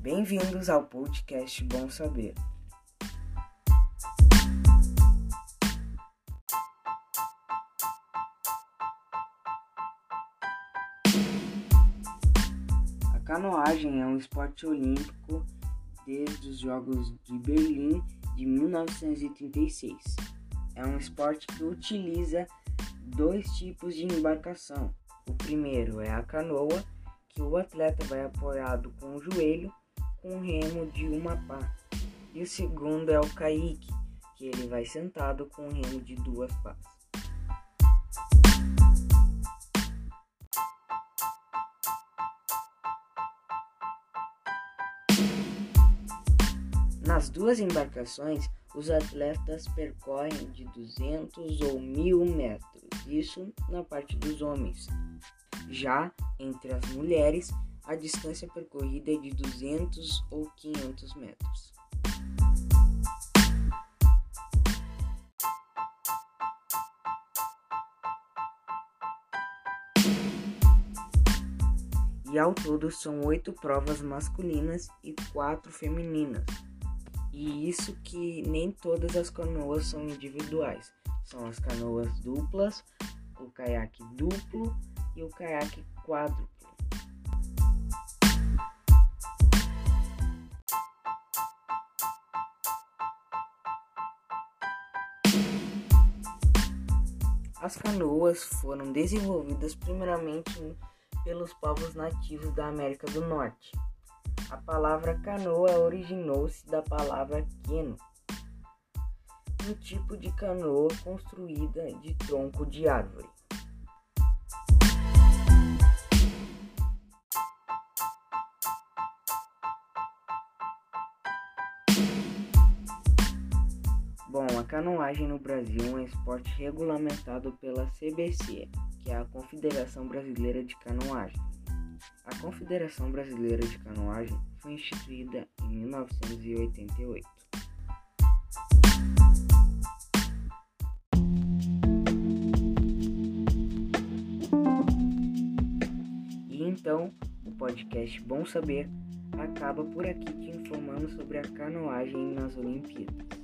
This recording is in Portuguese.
Bem-vindos ao podcast Bom Saber. A canoagem é um esporte olímpico desde os Jogos de Berlim de 1936. É um esporte que utiliza dois tipos de embarcação. O primeiro é a canoa, que o atleta vai apoiado com o joelho o remo de uma pá. E o segundo é o caique, que ele vai sentado com o remo de duas pás. Nas duas embarcações, os atletas percorrem de 200 ou 1000 metros, isso na parte dos homens. Já entre as mulheres, a distância percorrida é de 200 ou 500 metros. E ao todo são oito provas masculinas e quatro femininas. E isso que nem todas as canoas são individuais. São as canoas duplas, o caiaque duplo e o caiaque quádruplo. As canoas foram desenvolvidas primeiramente pelos povos nativos da América do Norte. A palavra canoa originou-se da palavra queno, um tipo de canoa construída de tronco de árvore. Bom, a canoagem no Brasil é um esporte regulamentado pela CBC, que é a Confederação Brasileira de Canoagem. A Confederação Brasileira de Canoagem foi instituída em 1988. E então, o podcast Bom Saber acaba por aqui te informando sobre a canoagem nas Olimpíadas.